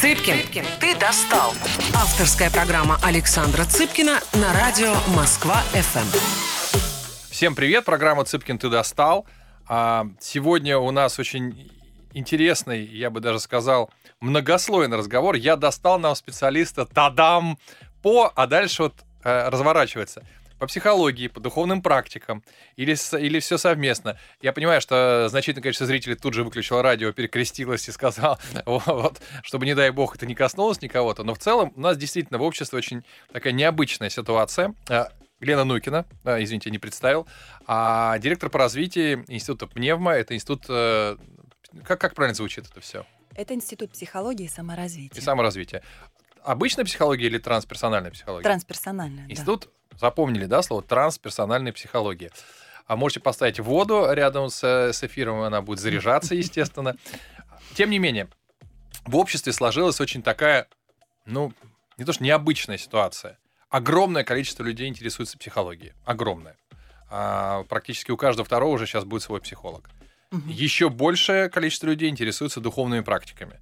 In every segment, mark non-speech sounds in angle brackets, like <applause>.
Цыпкин, ты достал. Авторская программа Александра Цыпкина на радио Москва-ФМ. Всем привет, программа «Цыпкин, ты достал». А, сегодня у нас очень интересный, я бы даже сказал, многослойный разговор. Я достал нам специалиста Тадам по, а дальше вот э, разворачивается по психологии, по духовным практикам, или, или все совместно. Я понимаю, что значительное количество зрителей тут же выключило радио, перекрестилось и сказал, <laughs> вот, чтобы, не дай бог, это не коснулось никого-то. Но в целом у нас действительно в обществе очень такая необычная ситуация. Э, Лена Нукина, а, извините, не представил, а директор по развитию Института Пневма, это институт, э, как, как правильно звучит это все? Это Институт психологии и саморазвития. И саморазвития. Обычная психология или трансперсональная психология? Трансперсональная, Институт, да. Запомнили, да, слово трансперсональная психология. А можете поставить воду рядом с, с эфиром, она будет заряжаться, естественно. Тем не менее, в обществе сложилась очень такая, ну, не то что необычная ситуация. Огромное количество людей интересуется психологией. Огромное. А, практически у каждого второго уже сейчас будет свой психолог. Угу. Еще большее количество людей интересуется духовными практиками.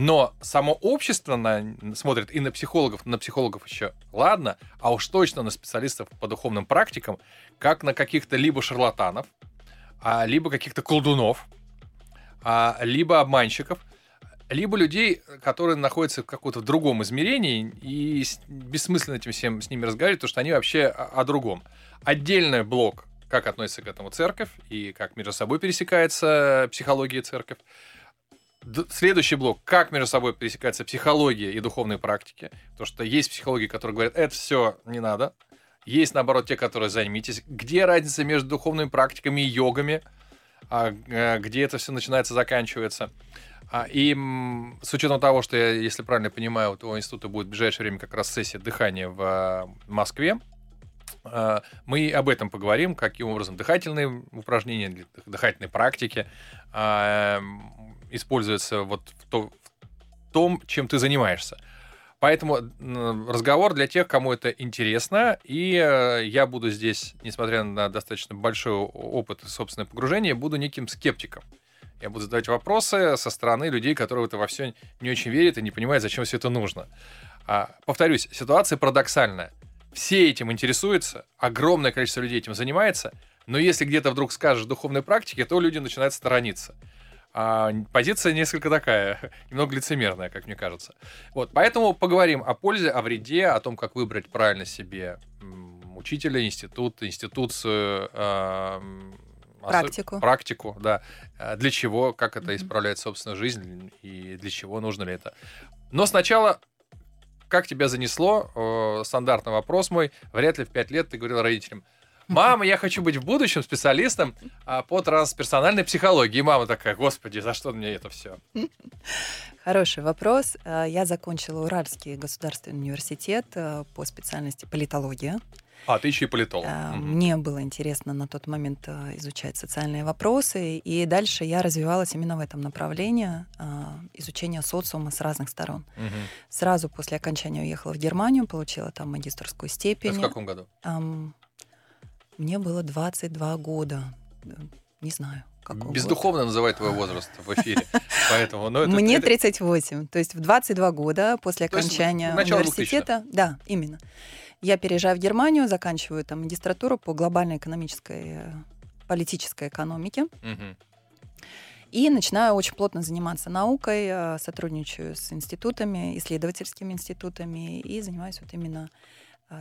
Но само общество на, смотрит и на психологов, на психологов еще ладно, а уж точно на специалистов по духовным практикам, как на каких-то либо шарлатанов, а, либо каких-то колдунов, а, либо обманщиков, либо людей, которые находятся в каком-то другом измерении, и бессмысленно этим всем с ними разговаривать, потому что они вообще о, о другом. Отдельный блок, как относится к этому церковь, и как между собой пересекается психология церковь. Следующий блок, как между собой пересекается психология и духовные практики. Потому что есть психологи, которые говорят, это все не надо. Есть, наоборот, те, которые займитесь. Где разница между духовными практиками и йогами? А, э, где это все начинается, заканчивается? А, и с учетом того, что я, если правильно понимаю, у института будет в ближайшее время как раз сессия дыхания в а, Москве, а, мы об этом поговорим, каким образом дыхательные упражнения, дыхательные практики используются вот в, то, в том, чем ты занимаешься. Поэтому разговор для тех, кому это интересно, и э, я буду здесь, несмотря на достаточно большой опыт и собственное погружение, буду неким скептиком. Я буду задавать вопросы со стороны людей, которые в это во все не очень верят и не понимают, зачем все это нужно. А, повторюсь, ситуация парадоксальная. Все этим интересуются, огромное количество людей этим занимается, но если где-то вдруг скажешь духовной практике, то люди начинают сторониться. А, позиция несколько такая, <laughs> немного лицемерная, как мне кажется. Вот, поэтому поговорим о пользе, о вреде, о том, как выбрать правильно себе учителя, институт, институцию, Практику. Практику, да. А для чего, как это исправляет собственную жизнь и для чего нужно ли это. Но сначала, как тебя занесло? Стандартный вопрос мой. Вряд ли в 5 лет ты говорил родителям, Мама, я хочу быть в будущем специалистом а, по трансперсональной психологии. И мама такая, господи, за что мне это все? Хороший вопрос. А, я закончила Уральский государственный университет а, по специальности политология. А, ты еще и политолог. Мне было интересно на тот момент изучать социальные вопросы, и дальше я развивалась именно в этом направлении изучения социума с разных сторон. Угу. Сразу после окончания уехала в Германию, получила там магистрскую степень. Это в каком году? Мне было 22 года. Не знаю. Бездуховно называет твой возраст в эфире. <laughs> Поэтому, ну, это, Мне это... 38. То есть в 22 года после окончания университета. Да, именно. Я переезжаю в Германию, заканчиваю там магистратуру по глобальной экономической, э, политической экономике. Угу. И начинаю очень плотно заниматься наукой, э, сотрудничаю с институтами, исследовательскими институтами и занимаюсь вот именно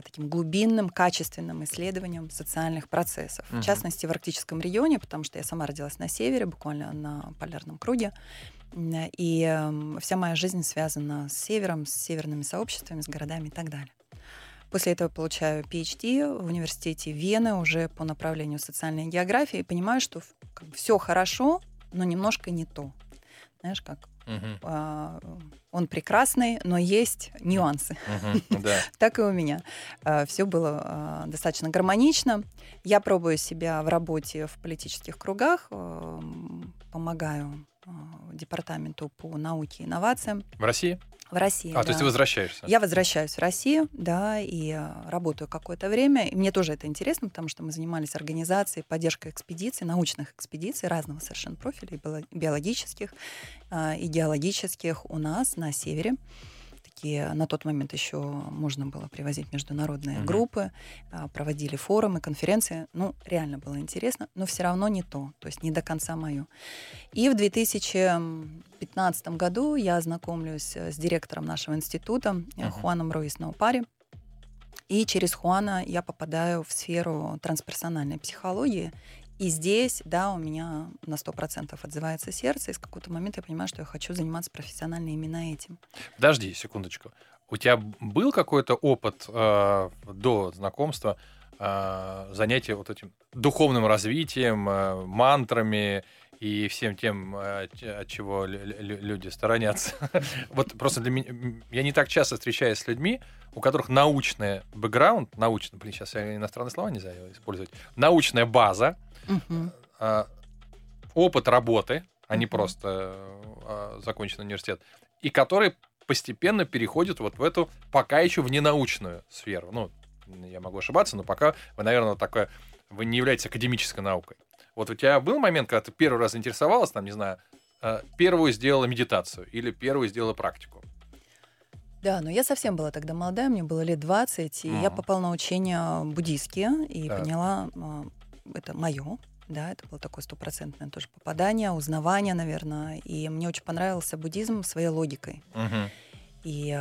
таким глубинным, качественным исследованием социальных процессов. Uh-huh. В частности, в арктическом регионе, потому что я сама родилась на севере, буквально на полярном круге. И эм, вся моя жизнь связана с севером, с северными сообществами, с городами и так далее. После этого получаю PhD в университете Вены уже по направлению социальной географии и понимаю, что все хорошо, но немножко не то. Знаешь, как Угу. Он прекрасный, но есть нюансы. Угу, да. <laughs> так и у меня. А, все было а, достаточно гармонично. Я пробую себя в работе в политических кругах, помогаю департаменту по науке и инновациям. В России? В России. А, да. то есть ты возвращаешься? Я возвращаюсь в Россию, да, и э, работаю какое-то время. И мне тоже это интересно, потому что мы занимались организацией, поддержкой экспедиций, научных экспедиций разного совершенно профиля, и биологических, а, и геологических у нас на севере такие, на тот момент еще можно было привозить международные mm-hmm. группы, а, проводили форумы, конференции. Ну, реально было интересно, но все равно не то, то есть не до конца мое. И в 2015 году я знакомлюсь с директором нашего института mm-hmm. Хуаном Руис Наупари. И через Хуана я попадаю в сферу трансперсональной психологии и здесь, да, у меня на 100% отзывается сердце, и с какого-то момента я понимаю, что я хочу заниматься профессионально именно этим. Подожди секундочку. У тебя был какой-то опыт э, до знакомства э, занятия вот этим духовным развитием, э, мантрами и всем тем, э, от чего люди сторонятся. <laughs> вот просто для меня... Я не так часто встречаюсь с людьми, у которых научный бэкграунд, научный, блин, сейчас я иностранные слова не знаю использовать, научная база, угу. опыт работы, а не просто а, законченный университет, и который постепенно переходит вот в эту пока еще в ненаучную сферу. Ну, я могу ошибаться, но пока вы, наверное, такое, вы не являетесь академической наукой. Вот у тебя был момент, когда ты первый раз заинтересовалась, там, не знаю, а, первую сделала медитацию или первую сделала практику? Да, но я совсем была тогда молодая, мне было лет 20, и mm. я попала на учения буддийские и так. поняла, это мое, да, это было такое стопроцентное тоже попадание, узнавание, наверное. И мне очень понравился буддизм своей логикой. Uh-huh. И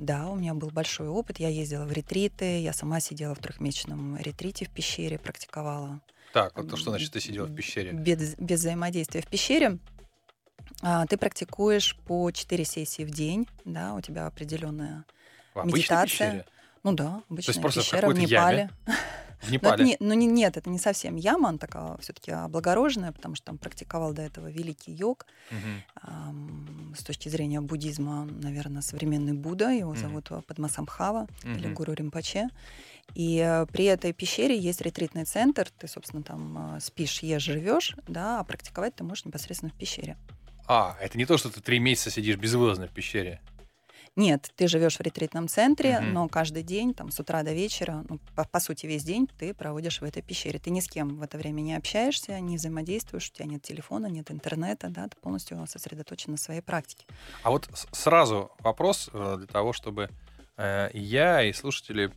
да, у меня был большой опыт. Я ездила в ретриты, я сама сидела в трехмесячном ретрите в пещере, практиковала. Так, вот что значит ты сидела в пещере? Без, без взаимодействия в пещере. А, ты практикуешь по 4 сессии в день, да, у тебя определенная в медитация. Пещере? Ну да, обычная То есть пещера в Непале. Яме? В Непале? Но, не, ну не, нет, это не совсем яма, она такая все-таки облагороженная, потому что там практиковал до этого великий йог. Угу. Эм, с точки зрения буддизма, наверное, современный Будда, его угу. зовут Падмасамбхава угу. или Гуру Римпаче. И э, при этой пещере есть ретритный центр, ты, собственно, там э, спишь, ешь, живешь, да, а практиковать ты можешь непосредственно в пещере. А, это не то, что ты три месяца сидишь безвылазно в пещере. Нет, ты живешь в ретритном центре, угу. но каждый день, там, с утра до вечера, ну, по, по сути, весь день ты проводишь в этой пещере. Ты ни с кем в это время не общаешься, не взаимодействуешь, у тебя нет телефона, нет интернета, да, ты полностью сосредоточен на своей практике. А вот сразу вопрос э, для того, чтобы э, я и слушатели,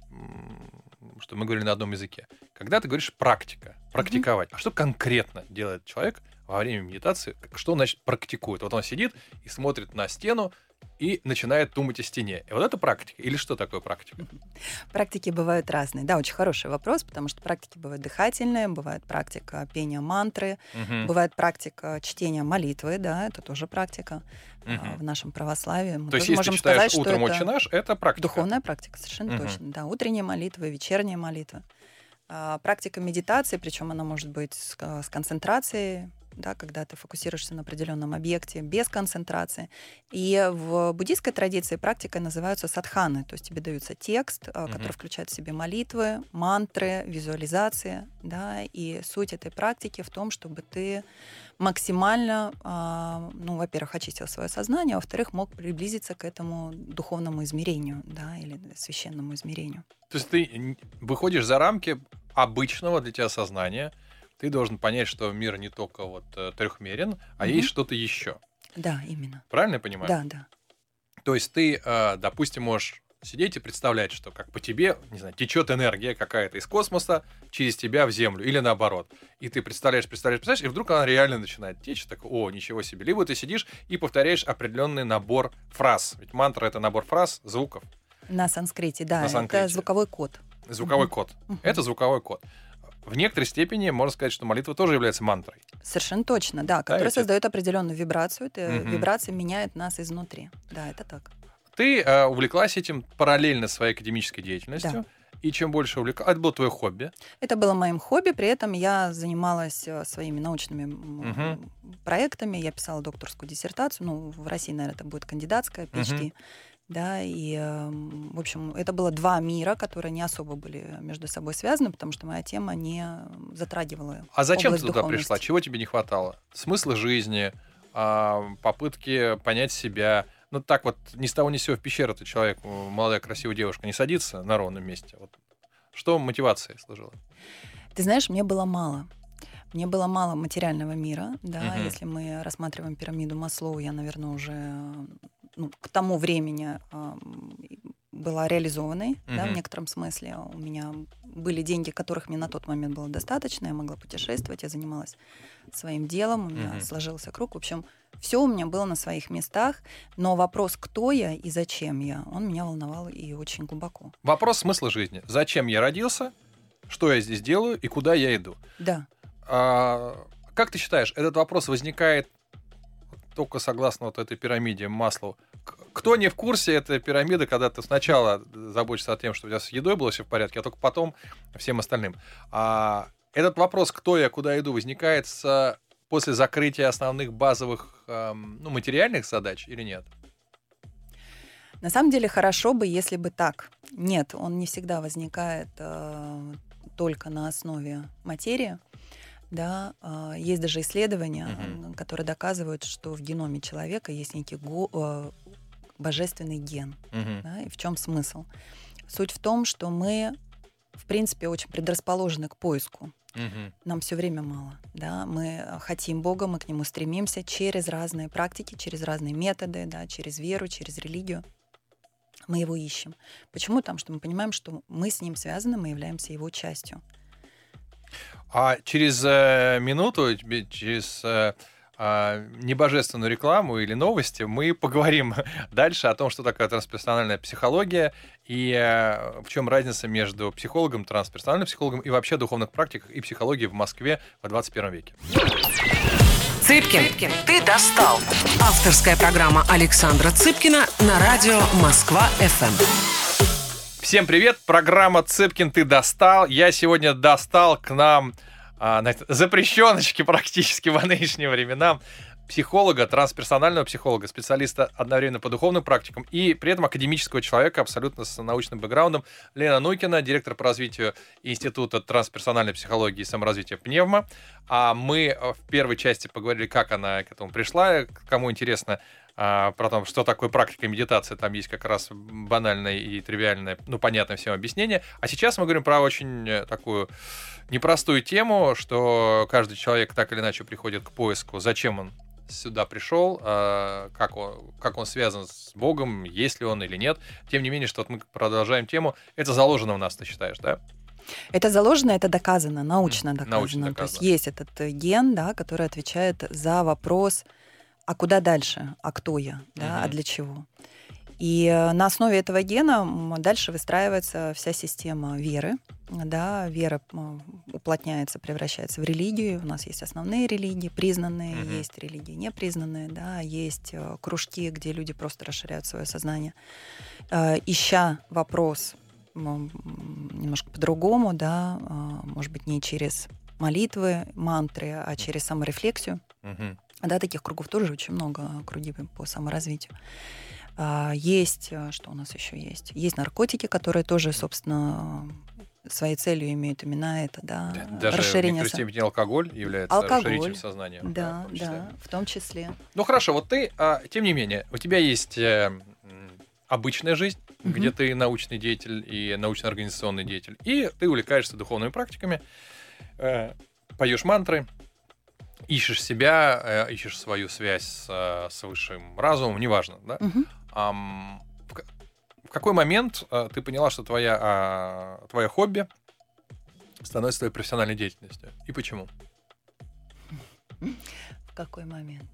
что мы говорили на одном языке. Когда ты говоришь практика, практиковать, mm а что конкретно делает человек во время медитации? Что он, значит, практикует? Вот он сидит и смотрит на стену, и начинает думать о стене. И вот это практика. Или что такое практика? Практики бывают разные. Да, очень хороший вопрос, потому что практики бывают дыхательные, бывает практика пения мантры, угу. бывает практика чтения молитвы, да, это тоже практика угу. в нашем православии. Мы То есть, если можем ты читаешь сказать, утром «Отче наш», это практика? Духовная практика, совершенно угу. точно. Да, утренние молитвы, вечерние молитвы. А, практика медитации, причем она может быть с, с концентрацией, да, когда ты фокусируешься на определенном объекте без концентрации. И в буддийской традиции практикой называются садханы, то есть тебе дается текст, mm-hmm. который включает в себе молитвы, мантры, визуализации, да, и суть этой практики в том, чтобы ты максимально, а, ну, во-первых, очистил свое сознание, а во-вторых, мог приблизиться к этому духовному измерению, да, или священному измерению. То есть ты выходишь за рамки обычного для тебя сознания, ты должен понять, что мир не только вот э, трехмерен, а угу. есть что-то еще. Да, именно. Правильно я понимаю? Да, да. То есть ты, э, допустим, можешь сидеть и представлять, что как по тебе, не знаю, течет энергия какая-то из космоса через тебя в Землю или наоборот. И ты представляешь, представляешь, представляешь, и вдруг она реально начинает течь, так, о, ничего себе. Либо ты сидишь и повторяешь определенный набор фраз. Ведь мантра — это набор фраз, звуков. На санскрите, да, На санскрите. это звуковой код. Звуковой угу. код. Угу. Это звуковой код в некоторой степени можно сказать, что молитва тоже является мантрой. Совершенно точно, да, которая да, создает определенную вибрацию. Угу. вибрация меняет нас изнутри. Да, это так. Ты э, увлеклась этим параллельно своей академической деятельностью. Да. И чем больше увлекалась... Это было твое хобби? Это было моим хобби. При этом я занималась э, своими научными угу. проектами. Я писала докторскую диссертацию. Ну, в России, наверное, это будет кандидатская, PhD. Угу да, и, эм, в общем, это было два мира, которые не особо были между собой связаны, потому что моя тема не затрагивала А зачем ты туда пришла? Чего тебе не хватало? Смысла жизни, а, попытки понять себя, ну так вот ни с того ни с сего в пещеру-то человек, молодая красивая девушка, не садится на ровном месте. Вот. Что мотивацией служило? Ты знаешь, мне было мало. Мне было мало материального мира, да, угу. если мы рассматриваем пирамиду Маслоу, я, наверное, уже ну, к тому времени э, была реализованной, угу. да, в некотором смысле. У меня были деньги, которых мне на тот момент было достаточно, я могла путешествовать, я занималась своим делом, у меня угу. сложился круг. В общем, все у меня было на своих местах, но вопрос, кто я и зачем я, он меня волновал и очень глубоко. Вопрос смысла жизни. Зачем я родился, что я здесь делаю и куда я иду? Да. А, как ты считаешь, этот вопрос возникает только согласно вот этой пирамиде Маслоу? Кто не в курсе этой пирамиды, когда ты сначала заботишься о том, что у тебя с едой было все в порядке, а только потом всем остальным. А этот вопрос, кто я, куда иду, возникает с, после закрытия основных базовых эм, ну, материальных задач или нет? На самом деле хорошо бы, если бы так. Нет, он не всегда возникает э, только на основе материи. Да, а, есть даже исследования, угу. которые доказывают, что в геноме человека есть некий го, а, божественный ген. Угу. Да, и в чем смысл? Суть в том, что мы, в принципе, очень предрасположены к поиску. Угу. Нам все время мало. Да? Мы хотим Бога, мы к нему стремимся через разные практики, через разные методы, да, через веру, через религию. Мы его ищем. Почему? Потому что мы понимаем, что мы с ним связаны, мы являемся его частью. А через э, минуту, через э, э, небожественную рекламу или новости мы <laughs> поговорим дальше о том, что такое трансперсональная психология и э, в чем разница между психологом, трансперсональным психологом и вообще духовных практиках и психологией в Москве в 21 веке. Цыпкин, Цыпкин, ты достал. Авторская программа Александра Цыпкина на радио Москва-ФМ. Всем привет, программа Цыпкин ты достал. Я сегодня достал к нам а, запрещеночки практически в нынешние времена психолога, трансперсонального психолога, специалиста одновременно по духовным практикам и при этом академического человека абсолютно с научным бэкграундом. Лена Нукина, директор по развитию Института трансперсональной психологии и саморазвития Пневма. А мы в первой части поговорили, как она к этому пришла. Кому интересно, а, про то, что такое практика медитации, там есть как раз банальное и тривиальное, ну, понятное всем объяснение. А сейчас мы говорим про очень э, такую непростую тему, что каждый человек так или иначе приходит к поиску, зачем он сюда пришел, а, как он, как он связан с Богом, есть ли он или нет. Тем не менее, что вот мы продолжаем тему. Это заложено у нас, ты считаешь, да? Это заложено, это доказано, научно доказано. Научно доказано. То есть есть этот э, ген, да, который отвечает за вопрос, а куда дальше, а кто я, да, угу. а для чего. И э, на основе этого гена дальше выстраивается вся система веры. Да, вера уплотняется, превращается в религию. У нас есть основные религии, признанные, угу. есть религии непризнанные, да, есть э, кружки, где люди просто расширяют свое сознание, э, ища вопрос немножко по-другому, да, может быть, не через молитвы, мантры, а через саморефлексию. Угу. Да, таких кругов тоже очень много, круги по саморазвитию. А, есть, э, что у нас еще есть? Есть наркотики, которые тоже, собственно, своей целью имеют именно это, да, Даже расширение. Даже алкоголь является алкоголь, расширителем сознания. Да, да, в да, в том числе. Ну хорошо, вот ты, а, тем не менее, у тебя есть э, обычная жизнь, угу. где ты научный деятель и научно-организационный деятель, и ты увлекаешься духовными практиками, э, поешь мантры, ищешь себя, э, ищешь свою связь с, э, с высшим разумом, неважно, да? Угу. А, в, какой момент а, ты поняла, что твоя, а, твое хобби становится твоей профессиональной деятельностью? И почему? В какой момент?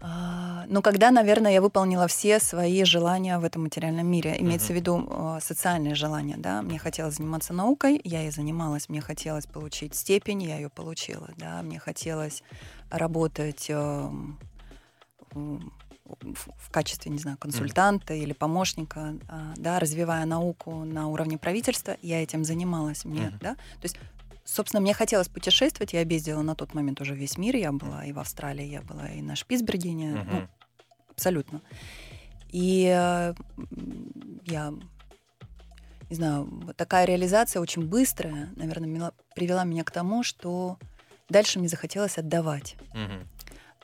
А, ну, когда, наверное, я выполнила все свои желания в этом материальном мире, имеется uh-huh. в виду э, социальные желания, да, мне хотелось заниматься наукой, я и занималась, мне хотелось получить степень, я ее получила, да, мне хотелось работать э, в качестве, не знаю, консультанта mm-hmm. или помощника, да, развивая науку на уровне правительства, я этим занималась, мне, mm-hmm. да, то есть Собственно, мне хотелось путешествовать. Я объездила на тот момент уже весь мир. Я была и в Австралии, я была и на Шпицбергене. Uh-huh. Ну, абсолютно. И я не знаю, такая реализация очень быстрая, наверное, привела меня к тому, что дальше мне захотелось отдавать. Uh-huh.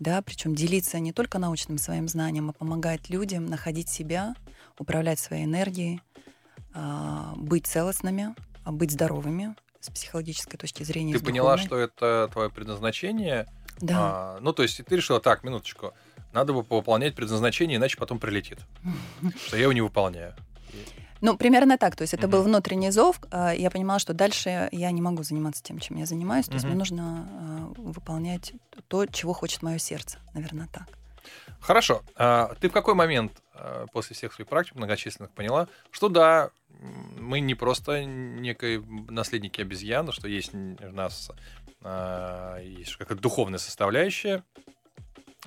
да, причем делиться не только научным своим знанием, а помогать людям находить себя, управлять своей энергией, а, быть целостными, а быть здоровыми с психологической точки зрения. Ты поняла, что это твое предназначение? Да. А, ну, то есть ты решила, так, минуточку, надо бы выполнять предназначение, иначе потом прилетит. <laughs> Что я его не выполняю. Ну, примерно так. То есть это mm-hmm. был внутренний зов. А, я понимала, что дальше я не могу заниматься тем, чем я занимаюсь. То mm-hmm. есть мне нужно а, выполнять то, чего хочет мое сердце. Наверное, так. Хорошо. А ты в какой момент после всех своих практик многочисленных поняла, что да, мы не просто некие наследники обезьяны, что есть у нас есть какая-то духовная составляющая,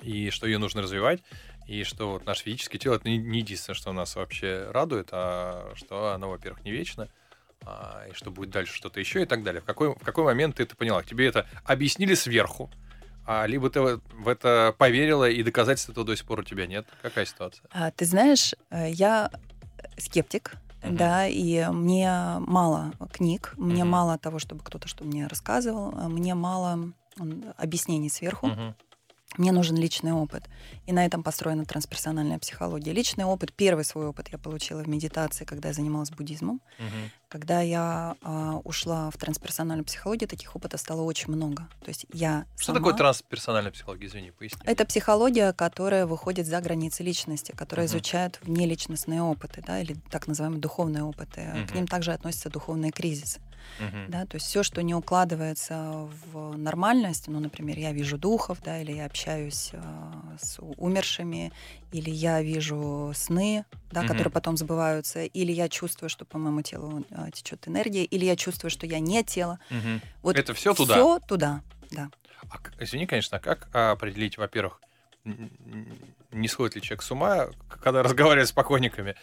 и что ее нужно развивать, и что вот наше физическое тело это не единственное, что нас вообще радует, а что оно, во-первых, не вечно, а, и что будет дальше что-то еще и так далее. В какой, в какой момент ты это поняла? Тебе это объяснили сверху, а, либо ты в это поверила, и доказательств этого до сих пор у тебя нет? Какая ситуация? А, ты знаешь, э, я скептик, Uh-huh. да, и мне мало книг, мне uh-huh. мало того, чтобы кто-то что мне рассказывал, а мне мало объяснений сверху. Uh-huh. Мне нужен личный опыт. И на этом построена трансперсональная психология. Личный опыт, первый свой опыт я получила в медитации, когда я занималась буддизмом. Угу. Когда я э, ушла в трансперсональную психологию, таких опытов стало очень много. То есть я Что сама... такое трансперсональная психология? Извини, поясни. Это психология, которая выходит за границы личности, которая угу. изучает внеличностные опыты, да, или так называемые духовные опыты. Угу. К ним также относятся духовные кризисы. Uh-huh. Да, то есть все, что не укладывается в нормальность, ну, например, я вижу духов, да, или я общаюсь э, с умершими, или я вижу сны, да, uh-huh. которые потом сбываются, или я чувствую, что по моему телу э, течет энергия, или я чувствую, что я не тело. Uh-huh. Вот это все туда. Все туда, да. А, извини, конечно, а как определить, во-первых, не сходит ли человек с ума, когда <laughs> разговаривает с покойниками,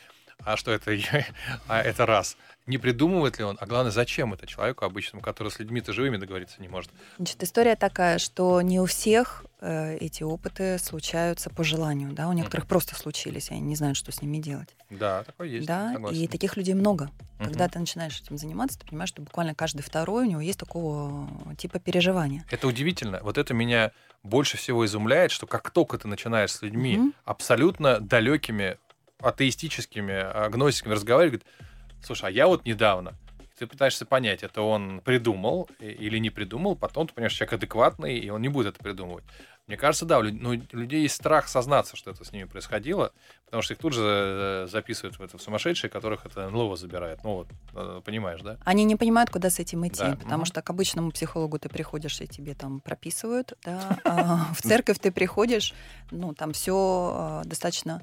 а что это, <laughs> а это раз не придумывает ли он, а главное, зачем это человеку обычному, который с людьми-то живыми договориться не может? Значит, история такая, что не у всех э, эти опыты случаются по желанию, да, у некоторых mm-hmm. просто случились, они не знают, что с ними делать. Да, такое есть. Да, согласен. и таких людей много. Mm-hmm. Когда ты начинаешь этим заниматься, ты понимаешь, что буквально каждый второй у него есть такого типа переживания. Это удивительно. Вот это меня больше всего изумляет, что как только ты начинаешь с людьми mm-hmm. абсолютно далекими, атеистическими, агностиками разговаривать, говорит, слушай, а я вот недавно, ты пытаешься понять, это он придумал или не придумал, потом ты понимаешь, человек адекватный, и он не будет это придумывать. Мне кажется, да, у людей, ну, у людей есть страх сознаться, что это с ними происходило, потому что их тут же э, записывают в это в сумасшедшие, которых это НЛО забирает. Ну вот, э, понимаешь, да? Они не понимают, куда с этим идти, да. потому что к обычному психологу ты приходишь, и тебе там прописывают, да, <laughs> а в церковь ты приходишь, ну, там все э, достаточно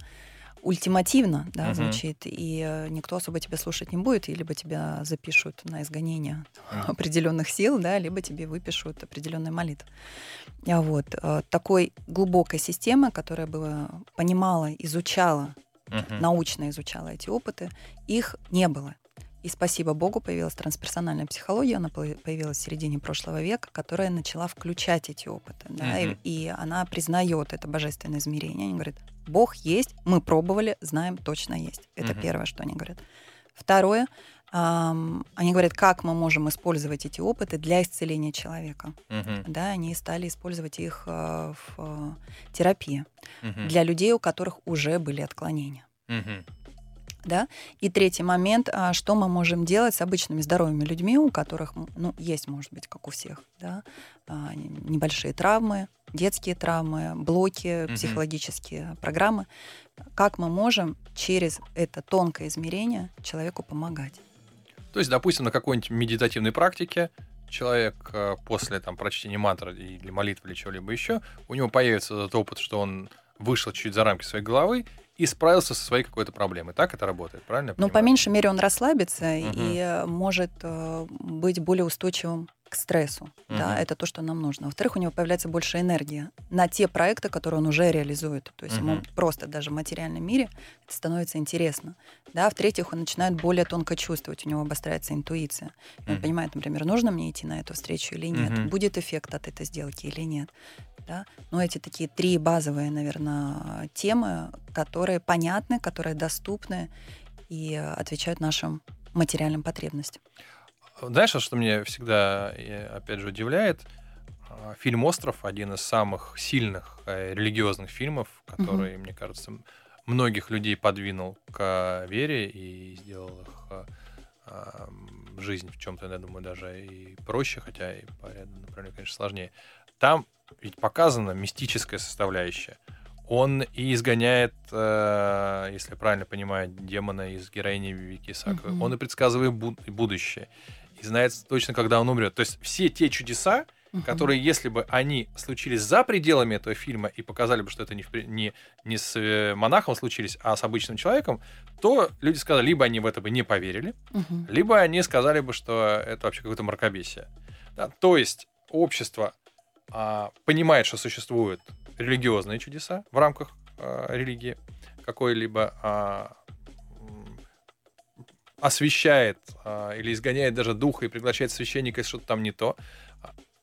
ультимативно да, uh-huh. звучит, и э, никто особо тебя слушать не будет, и либо тебя запишут на изгонение <laughs> определенных сил, да, либо тебе выпишут определенные молитвы. А вот э, такой глубокой системы, которая бы понимала, изучала, uh-huh. научно изучала эти опыты, их не было. И спасибо Богу появилась трансперсональная психология, она появилась в середине прошлого века, которая начала включать эти опыты. Да, uh-huh. и, и она признает это божественное измерение. Они говорят, Бог есть, мы пробовали, знаем, точно есть. Это uh-huh. первое, что они говорят. Второе, эм, они говорят, как мы можем использовать эти опыты для исцеления человека. Uh-huh. Да, они стали использовать их э, в э, терапии uh-huh. для людей, у которых уже были отклонения. Uh-huh. Да? И третий момент, а, что мы можем делать с обычными здоровыми людьми, у которых, ну, есть, может быть, как у всех, да, а, небольшие травмы, детские травмы, блоки, угу. психологические программы. Как мы можем через это тонкое измерение человеку помогать? То есть, допустим, на какой-нибудь медитативной практике человек а, после там, прочтения мантры или молитвы или чего-либо еще, у него появится этот опыт, что он вышел чуть за рамки своей головы и справился со своей какой-то проблемой. Так это работает, правильно? Ну, по меньшей мере, он расслабится угу. и э, может э, быть более устойчивым к стрессу. Угу. Да, это то, что нам нужно. Во-вторых, у него появляется больше энергии на те проекты, которые он уже реализует. То есть угу. ему просто даже в материальном мире это становится интересно. Да, в-третьих, он начинает более тонко чувствовать, у него обостряется интуиция. И он угу. понимает, например, нужно мне идти на эту встречу или нет, угу. будет эффект от этой сделки или нет. Да? Но эти такие три базовые, наверное, темы, которые понятны, которые доступны и отвечают нашим материальным потребностям. Знаешь, что меня всегда, опять же, удивляет? а, фильм «Остров» один из самых сильных э, религиозных фильмов, который, угу. мне кажется, многих людей подвинул к вере и сделал их а, жизнь в чем-то, я думаю, даже и проще, хотя и по ряду направлений, конечно, сложнее. Там ведь показана мистическая составляющая. Он и изгоняет, э, если я правильно понимаю, демона из героини Вики Саковой. Mm-hmm. Он и предсказывает буд- будущее. И знает точно, когда он умрет. То есть все те чудеса, угу. которые, если бы они случились за пределами этого фильма и показали бы, что это не, в, не, не с э, монахом случились, а с обычным человеком, то люди сказали, либо они в это бы не поверили, угу. либо они сказали бы, что это вообще какое-то мракобесие. Да? То есть общество а, понимает, что существуют религиозные чудеса в рамках а, религии какой-либо, а, освещает а, или изгоняет даже духа и приглашает священника, если что-то там не то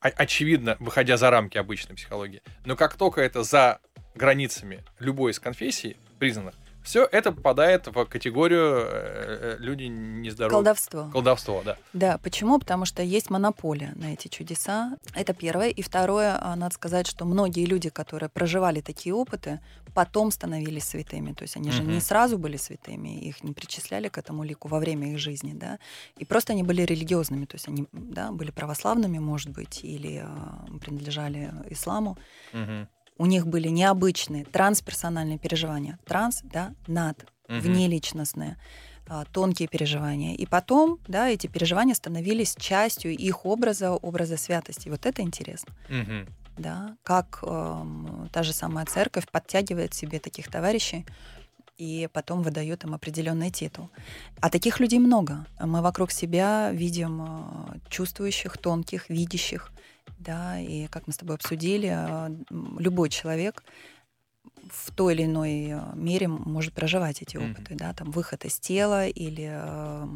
очевидно, выходя за рамки обычной психологии. Но как только это за границами любой из конфессий признанных, все это попадает в категорию э, э люди нездоровых. Колдовство. Колдовство, да. Да, почему? Потому что есть монополия на эти чудеса. Это первое. И второе, а, надо сказать, что многие люди, которые проживали такие опыты, потом становились святыми. То есть они же угу. не сразу были святыми, их не причисляли к этому лику во время их жизни, да. И просто они были религиозными, то есть они да, были православными, может быть, или э, принадлежали исламу. Угу у них были необычные трансперсональные переживания. Транс, да, над, угу. внеличностные, а, тонкие переживания. И потом, да, эти переживания становились частью их образа, образа святости. Вот это интересно. Угу. Да, как э, та же самая церковь подтягивает себе таких товарищей и потом выдает им определенный титул. А таких людей много. Мы вокруг себя видим э, чувствующих, тонких, видящих, да, и как мы с тобой обсудили, а, любой человек в той или иной а, мере может проживать эти опыты, mm-hmm. да, там выход из тела или э,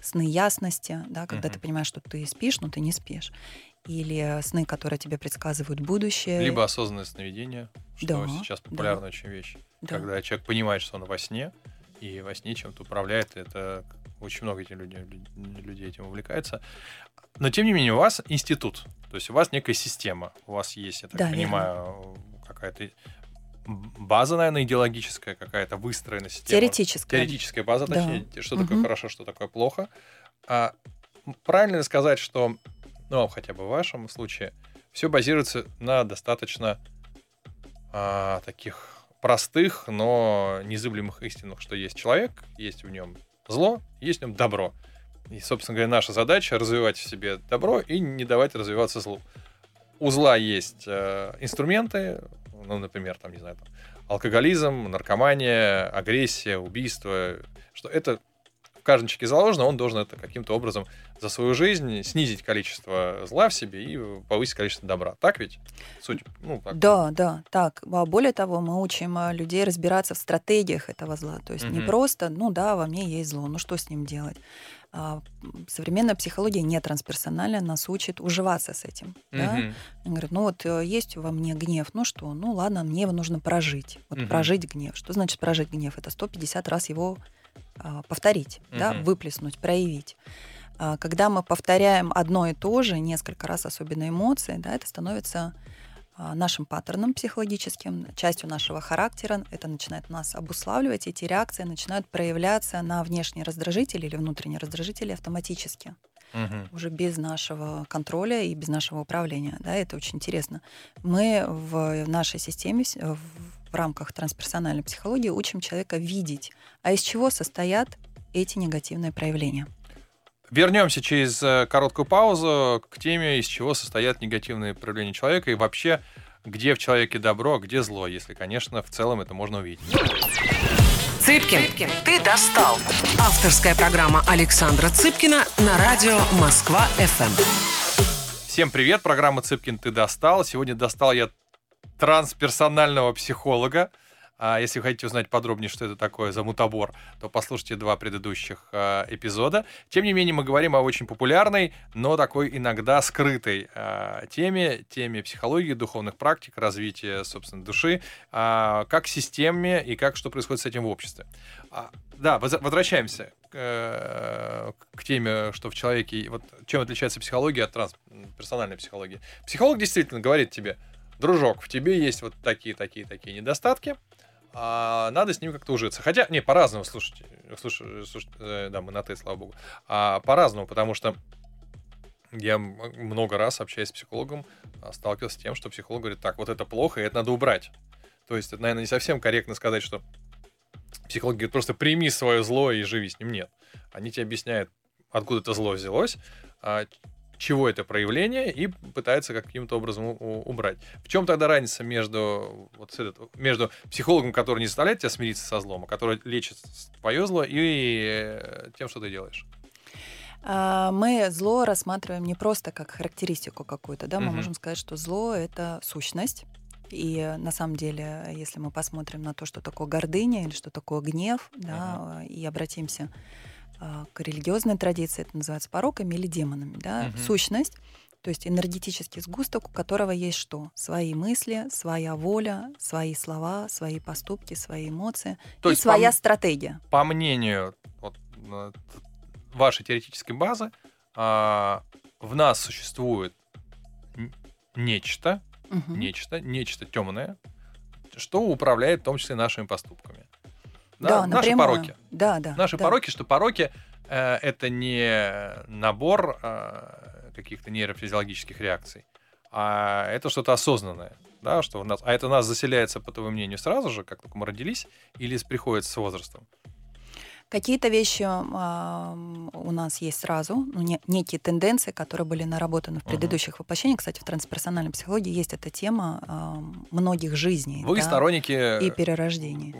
сны ясности, да, когда mm-hmm. ты понимаешь, что ты спишь, но ты не спишь, или сны, которые тебе предсказывают будущее. Либо осознанное сновидение, что да, сейчас популярная да. очень вещь, да. когда человек понимает, что он во сне, и во сне чем-то управляет, это очень много этих людей, людей этим увлекается. Но, тем не менее, у вас институт, то есть у вас некая система, у вас есть, я так да, понимаю, какая-то база, наверное, идеологическая какая-то выстроена система. Теоретическая. Теоретическая база, точнее, да. что угу. такое хорошо, что такое плохо. А правильно ли сказать, что, ну, хотя бы в вашем случае, все базируется на достаточно а, таких простых, но незыблемых истинах, что есть человек, есть в нем зло, есть в нем добро. И, собственно говоря, наша задача развивать в себе добро и не давать развиваться злу. У зла есть э, инструменты, ну, например, там, не знаю, там, алкоголизм, наркомания, агрессия, убийство, что это в каждом заложено, он должен это каким-то образом за свою жизнь снизить количество зла в себе и повысить количество добра. Так ведь? Суть, ну, так. Да, да, так. А более того, мы учим э, людей разбираться в стратегиях этого зла. То есть угу. не просто, ну да, во мне есть зло, ну что с ним делать? А, современная психология не трансперсональная, нас учит уживаться с этим. Угу. Да? Говорят, ну вот э, есть во мне гнев, ну что, ну ладно, мне его нужно прожить. Вот угу. прожить гнев. Что значит прожить гнев? Это 150 раз его а, повторить, угу. да, выплеснуть, проявить. А, когда мы повторяем одно и то же несколько раз, особенно эмоции, да, это становится нашим паттерном психологическим, частью нашего характера. Это начинает нас обуславливать, эти реакции начинают проявляться на внешние раздражители или внутренние раздражители автоматически. Угу. Уже без нашего контроля и без нашего управления. Да, это очень интересно. Мы в нашей системе, в рамках трансперсональной психологии учим человека видеть, а из чего состоят эти негативные проявления. Вернемся через э, короткую паузу к теме, из чего состоят негативные проявления человека и вообще, где в человеке добро, а где зло, если, конечно, в целом это можно увидеть. Цыпкин, Цыпкин, ты достал. Авторская программа Александра Цыпкина на радио Москва-ФМ. Всем привет, программа Цыпкин, ты достал. Сегодня достал я трансперсонального психолога, А если вы хотите узнать подробнее, что это такое за мутабор, то послушайте два предыдущих э, эпизода. Тем не менее, мы говорим о очень популярной, но такой иногда скрытой э, теме, теме психологии, духовных практик, развития, собственно, души, э, как системе и как что происходит с этим в обществе. А, да, возвращаемся к, э, к теме, что в человеке... Вот чем отличается психология от трансперсональной психологии. Психолог действительно говорит тебе, дружок, в тебе есть вот такие, такие, такие недостатки, а надо с ним как-то ужиться. Хотя, не, по-разному, слушайте, слушайте, слушайте э, да, мы на «ты», слава богу, а по-разному, потому что я много раз, общаясь с психологом, а, сталкивался с тем, что психолог говорит, так, вот это плохо, и это надо убрать. То есть, это, наверное, не совсем корректно сказать, что психолог говорит, просто прими свое зло и живи с ним. Нет. Они тебе объясняют, откуда это зло взялось, а, чего это проявление, и пытается каким-то образом убрать. В чем тогда разница между, вот между психологом, который не заставляет тебя смириться со злом, а который лечит твое зло, и э, тем, что ты делаешь? А, мы зло рассматриваем не просто как характеристику какую-то, да, мы угу. можем сказать, что зло это сущность. И на самом деле, если мы посмотрим на то, что такое гордыня или что такое гнев, да, и обратимся к религиозной традиции, это называется пороками или демонами, да, угу. сущность, то есть энергетический сгусток, у которого есть что? Свои мысли, своя воля, свои слова, свои поступки, свои эмоции то и есть своя по, стратегия. По мнению вот, э, вашей теоретической базы, а, в нас существует нечто, угу. нечто, нечто темное, что управляет в том числе нашими поступками. Да, да наши пороки. Да, да. Наши да. пороки, что пороки э, это не набор э, каких-то нейрофизиологических реакций, а это что-то осознанное. Да, что у нас, а это у нас заселяется, по твоему мнению, сразу же, как только мы родились, или приходится с возрастом? Какие-то вещи э, у нас есть сразу, ну, не, некие тенденции, которые были наработаны в предыдущих uh-huh. воплощениях. Кстати, в трансперсональной психологии есть эта тема э, многих жизней. Вы да, сторонники... И перерождений.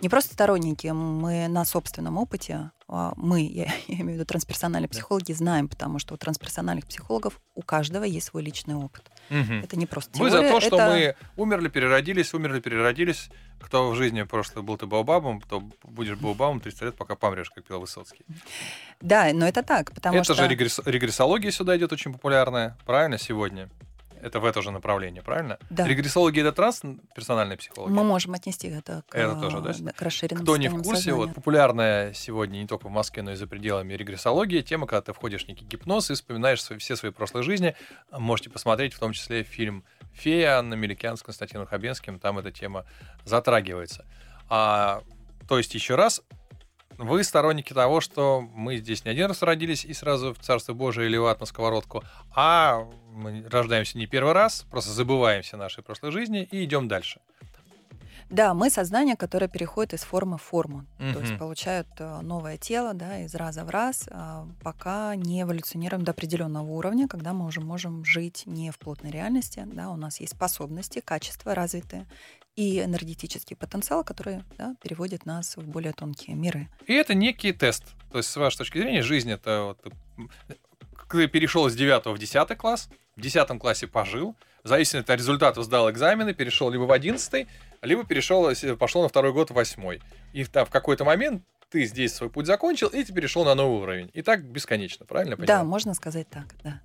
Не просто сторонники, мы на собственном опыте а, мы, я, <laughs> я имею в виду трансперсональные психологи, знаем, потому что у трансперсональных психологов у каждого есть свой личный опыт. Угу. Это не просто теория. Мы за то, что это... мы умерли, переродились, умерли, переродились. Кто в жизни прошлой был ты Баобабом, то будешь Баобабом 300 лет, пока помрешь, как пел Высоцкий. Да, но это так, потому это что... Это же регресс... регрессология сюда идет очень популярная, правильно, сегодня? Это в это же направление, правильно? Да. Регрессология это трансперсональная психология? Мы можем отнести это к, это тоже, да? к расширенному Кто не в курсе, сознания. вот популярная сегодня не только в Москве, но и за пределами регрессологии тема, когда ты входишь в некий гипноз и вспоминаешь свои, все свои прошлые жизни. Можете посмотреть в том числе фильм «Фея» Анна Меликян с Константином Хабенским, там эта тема затрагивается. А, то есть, еще раз, вы сторонники того, что мы здесь не один раз родились и сразу в Царство Божие или в ад на сковородку, а мы рождаемся не первый раз, просто забываем все наши прошлой жизни и идем дальше. Да, мы сознание, которое переходит из формы в форму. Угу. То есть получают э, новое тело да, из раза в раз, а, пока не эволюционируем до определенного уровня, когда мы уже можем жить не в плотной реальности. Да, у нас есть способности, качества развитые, и энергетический потенциал, который да, переводит нас в более тонкие миры. И это некий тест. То есть, с вашей точки зрения, жизнь это вот, ты перешел из 9 в 10 класс, в 10 классе пожил, в зависимости от результатов сдал экзамены, перешел либо в 11, либо перешел, пошел на второй год в 8. И в какой-то момент ты здесь свой путь закончил, и ты перешел на новый уровень. И так бесконечно, правильно понимаю? Да, можно сказать так, да.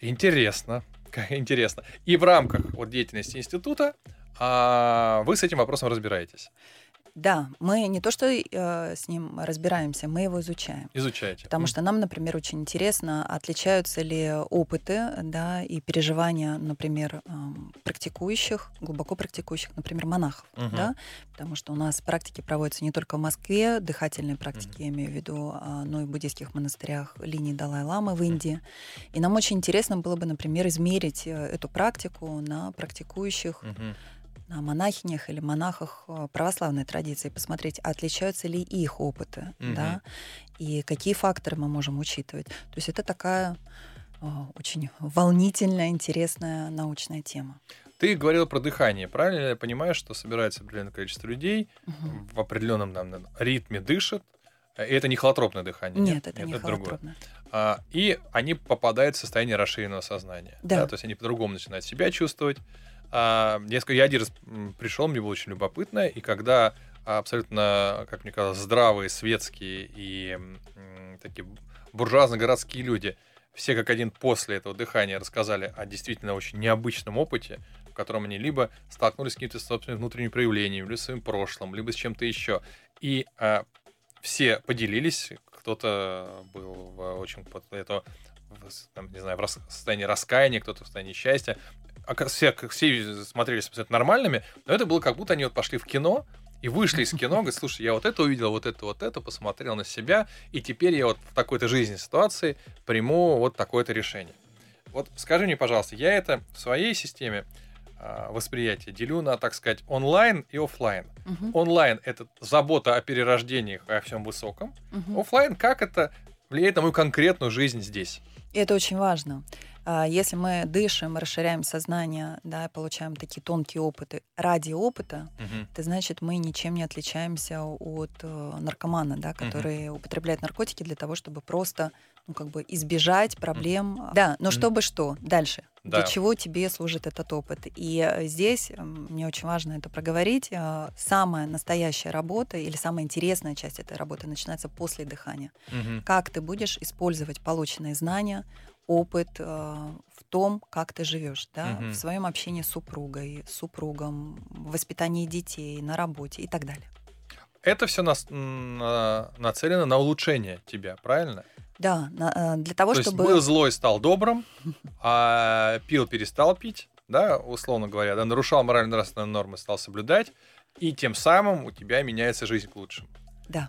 Интересно. Интересно. И в рамках вот, деятельности института а вы с этим вопросом разбираетесь? Да, мы не то что э, с ним разбираемся, мы его изучаем. Изучаете. Потому что нам, например, очень интересно, отличаются ли опыты да, и переживания, например, э, практикующих, глубоко практикующих, например, монахов. Угу. Да? Потому что у нас практики проводятся не только в Москве, дыхательные практики, угу. я имею в виду, а, но и в буддийских монастырях линии Далай-Ламы в Индии. И нам очень интересно было бы, например, измерить э, эту практику на практикующих. Угу на монахинях или монахах э, православной традиции, посмотреть, отличаются ли их опыты, угу. да, и какие факторы мы можем учитывать. То есть это такая э, очень волнительная, интересная научная тема. Ты говорила про дыхание, правильно я понимаю, что собирается определенное количество людей угу. в определенном там, ритме дышат, и это не холотропное дыхание. Нет, нет это нет, не это холотропное. А, и они попадают в состояние расширенного сознания. Да. да. То есть они по-другому начинают себя чувствовать, А, несколько, я один раз пришел, мне было очень любопытно, и когда абсолютно, как мне казалось, здравые, светские и такие буржуазно-городские люди, все как один после этого дыхания рассказали о действительно очень необычном опыте, в котором они либо столкнулись с какими-то собственными внутренними проявлениями, либо своим прошлым, либо с чем-то еще. И а, все поделились, кто-то был в очень это, там, не знаю, в состоянии раскаяния, кто-то в состоянии счастья. А все, все смотрелись абсолютно нормальными, но это было как будто они вот пошли в кино, и вышли из кино, говорят, слушай, я вот это увидел, вот это, вот это, посмотрел на себя, и теперь я вот в такой-то жизненной ситуации приму вот такое-то решение. Вот скажи мне, пожалуйста, я это в своей системе а, восприятия делю на, так сказать, онлайн и офлайн. Угу. Онлайн это забота о перерождениях и о всем высоком. Угу. Офлайн как это влияет на мою конкретную жизнь здесь? И это очень важно. А, если мы дышим, расширяем сознание, да, получаем такие тонкие опыты ради опыта, угу. это значит, мы ничем не отличаемся от э, наркомана, да, который угу. употребляет наркотики для того, чтобы просто ну, как бы избежать проблем. Угу. Да, но чтобы что? Дальше. Да. Для чего тебе служит этот опыт? И э, здесь мне очень важно это проговорить. Э, самая настоящая работа или самая интересная часть этой работы начинается после дыхания. Угу. Как ты будешь использовать полученные знания, опыт э, в том, как ты живешь, да, угу. в своем общении с супругой, с супругом, в воспитании детей, на работе и так далее. Это все на, на, нацелено на улучшение тебя, правильно? Да, на, э, для того, То чтобы... есть был злой, стал добрым, а пил, перестал пить, да, условно говоря, да, нарушал морально-нравственные нормы, стал соблюдать, и тем самым у тебя меняется жизнь к лучшему. Да.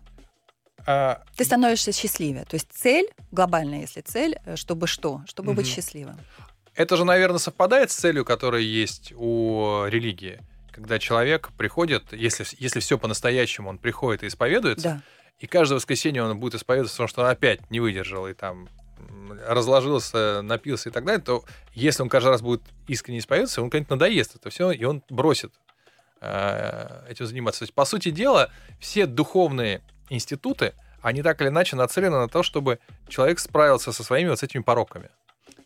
А... Ты становишься счастливее. То есть цель, глобальная, если цель, э, чтобы что? Чтобы угу. быть счастливым. Это же, наверное, совпадает с целью, которая есть у религии. Когда человек приходит, если, если все по-настоящему, он приходит и исповедуется, да. и каждое воскресенье он будет исповедоваться, потому что он опять не выдержал и там разложился, напился и так далее, то если он каждый раз будет искренне исповедоваться, он, конечно, надоест это все, и он бросит э, этим заниматься. То есть, по сути дела, все духовные институты, они так или иначе нацелены на то, чтобы человек справился со своими вот этими пороками.